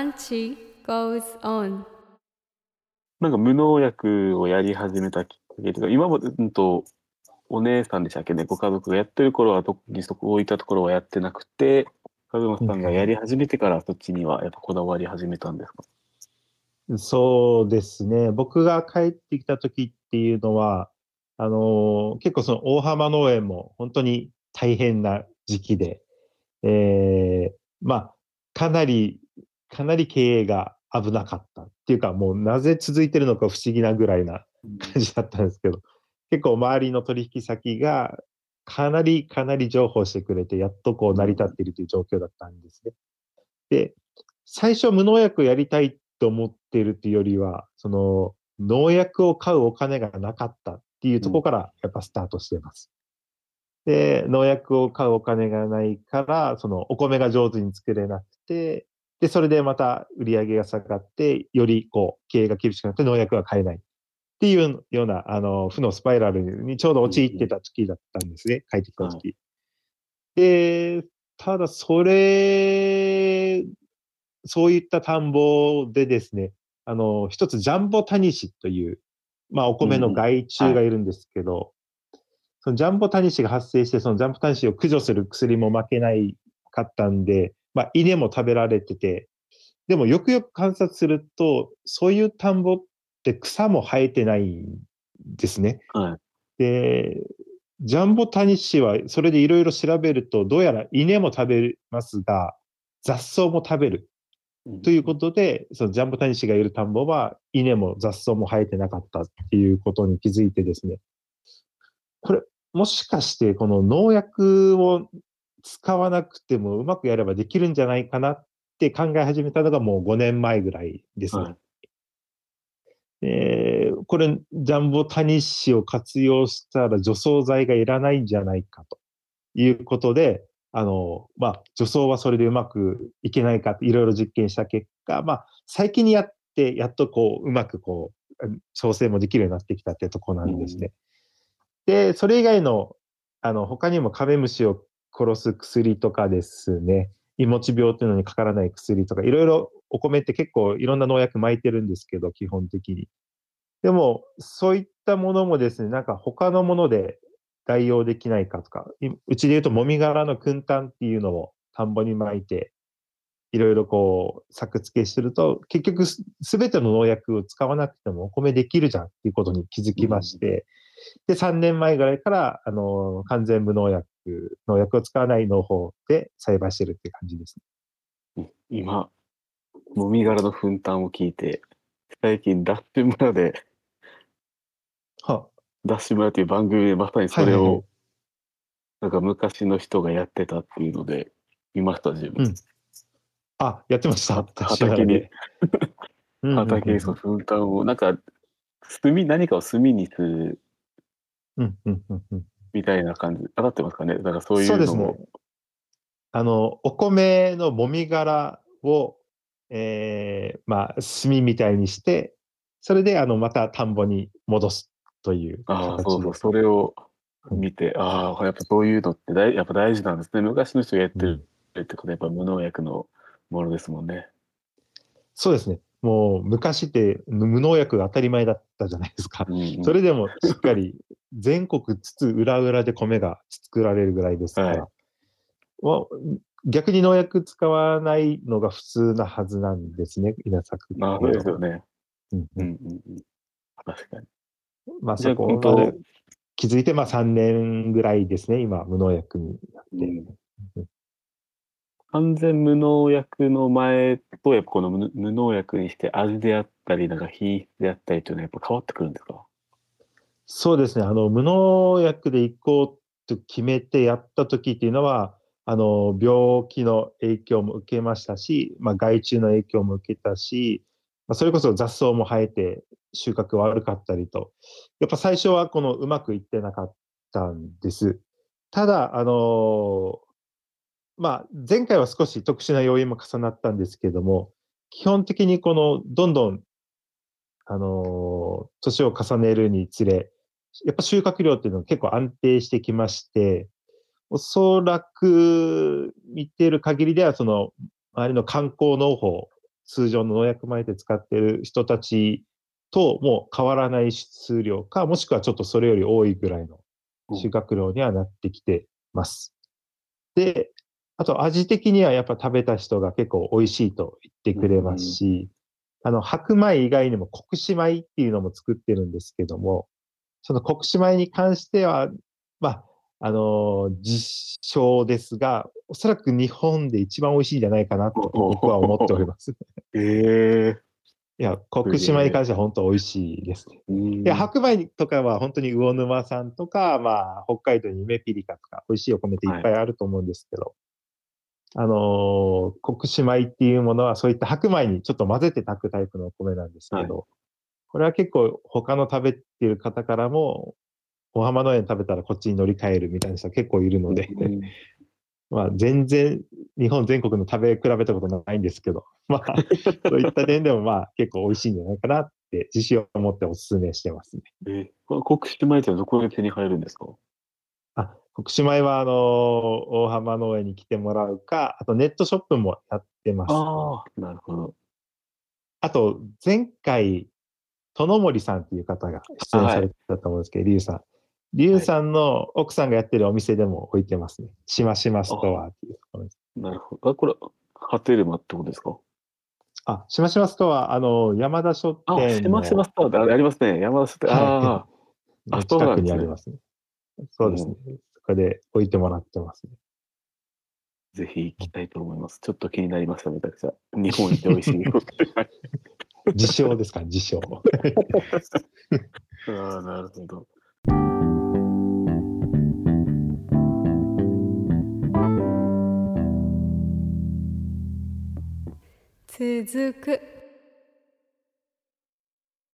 Ranchi goes on. なんか無農薬をやり始めたきっかけというか、今まで、うんと、お姉さんでしたっけね、ご家族がやってる頃は特にそこ置いたところはやってなくて、和馬さんがやり始めてからそっちにはやっぱこだわり始めたんですか？そうですね。僕が帰ってきた時っていうのは、あのー結構その大浜農園も本当に大変な時期で、えーまあ、かなり、かなり経営が危なかったっていうか、もうなぜ続いてるのか不思議なぐらいな感じだったんですけど、結構周りの取引先がかなりかなり情報してくれて、やっとこう成り立っているという状況だったんですね。で、最初無農薬やりたいと思っているというよりは、その農薬を買うお金がなかったっていうところからやっぱスタートしています。で、農薬を買うお金がないから、そのお米が上手に作れなくて、で、それでまた売り上げが下がって、よりこう経営が厳しくなって農薬が買えない。っていうような、あの、負のスパイラルにちょうど陥ってた時だったんですね。帰ってきた時。で、ただそれ、そういった田んぼでですね、あの、一つジャンボタニシという、まあお米の害虫がいるんですけど、そのジャンボタニシが発生して、そのジャンボタニシを駆除する薬も負けないかったんで、まあ稲も食べられてて、でもよくよく観察すると、そういう田んぼって草も生えてないんですね。はい。で、ジャンボタニシはそれでいろいろ調べると、どうやら稲も食べますが、雑草も食べる。ということで、そのジャンボタニシがいる田んぼは稲も雑草も生えてなかったっていうことに気づいてですね。これ、もしかしてこの農薬を使わなくてもうまくやればできるんじゃないかなって考え始めたのがもう5年前ぐらいですね。はいえーこれ、ジャンボタニシを活用したら除草剤がいらないんじゃないかということで、あの、まあ、除草はそれでうまくいけないかいろいろ実験した結果、まあ、最近にやって、やっとこう、うまくこう、うん調整もできるようになってきたってとこなんですね。で、それ以外の、あの、他にもカメムシを殺す薬とかですね、いもち病っていうのにかからない薬とか、いろいろお米って結構いろんな農薬巻いてるんですけど、基本的に。でも、そういったものもですね、なんか他のもので代用できないかとか、うちで言うと、もみ殻の燻炭っていうのを田んぼに巻いて、いろいろこう、作付けすると、結局す、すべての農薬を使わなくてもお米できるじゃんっていうことに気づきまして、で、3年前ぐらいから、あの、完全無農薬、農薬を使わない農法で栽培してるって感じですね。今、もみ殻の奮闘を聞いて、最近、ダッシュ村で、はダッシュ村という番組でまさにそれはいはいはいを、なんか昔の人がやってたっていうので、見ました、自分。うんあ、やってました。畑に、畑に その奮闘を、なんか、炭、何かを炭にするうんうんうんうんみたいな感じ、当たってますかねだからそういそうですねうのも、。あの、お米のもみ殻を、えーまあ、炭みたいにして、それで、あの、また田んぼに戻すというああ、形そうそう、それを見て、ああ、やっぱそういうのって大やっぱ大事なんですね。昔の人がやってるってことは、やっぱ無農薬のものですもんね。そうですね。もう、昔って無農薬が当たり前だったじゃないですか。うんうんそれでもしっかり全国津々浦々で米が作られるぐらいですから、まあ逆に農薬使わないのが普通なはずなんですね、稲作。まあ、そうですよね。うんうんうんうん。確かに。まあそこ本当で気づいてまあ3年ぐらいですね、今、無農薬になって。うん完全無農薬の前と、やっぱこの無無農薬にして味であったり、なんか品質であったりというのはやっぱ変わってくるんですか？そうですね、あの無農薬で行こうと決めてやった時っていうのは、あの病気の影響も受けましたし、まあ、害虫の影響も受けたし、まあ、それこそ雑草も生えて収穫悪かったりと、やっぱ最初はこのうまくいってなかったんです。ただ、あのまあ、前回は少し特殊な要因も重なったんですけども、基本的にこのどんどん、あの年を重ねるにつれ、やっぱ収穫量っていうのは結構安定してきまして、おそらく見てる限りでは、その周りの観光農法、通常の農薬米で使ってる人たちともう変わらない数量か、もしくはちょっとそれより多いぐらいの収穫量にはなってきてます。で、あと味的にはやっぱ食べた人が結構美味しいと言ってくれますし、あの、白米以外にも国士米っていうのも作ってるんですけども、その国士米に関しては、まあ、あの実証ですが、おそらく日本で一番美味しいんじゃないかなと 僕は思っております。ええいや、国士米に関しては本当美味しいですね。うんいや、白米とかは本当に魚沼産とか、まあ、北海道にメピリカとか、美味しいお米っていっぱいあると思うんですけど、あのー国士米っていうものはそういった白米にちょっと混ぜて炊くタイプのお米なんですけど、はこれは結構他の食べてる方からも、お浜農園食べたらこっちに乗り換えるみたいな人は結構いるので、うん まあ全然日本全国の食べ比べたことないんですけど、まあそういった点でもまあ結構美味しいんじゃないかなって自信を持ってお勧めしてますね。えー国士米ってどこで手に入るんですか？あ、国士米は、あのー大浜農園に来てもらうか、あとネットショップもやってます。あああ、なるほど。と、前回、殿森さんっていう方が出演されてたと思うんですけど、リュウさん。リュウさんの奥さんがやってるお店でも置いてますね。しましまストアっていうところです。なるほど。あ、これ、ハテルマってことですかあ、しましまストア、あの、山田書あ、店のしましまスターってあありますね。山田書店。はいあ あ、のあ近くにありますね。そうですね。そこで置いてもらってますね。ぜひ行きたいと思います。ちょっと気になりました、めちゃくちゃ。日本一美味しい自称ですか、自称。ああ、なるほど。続く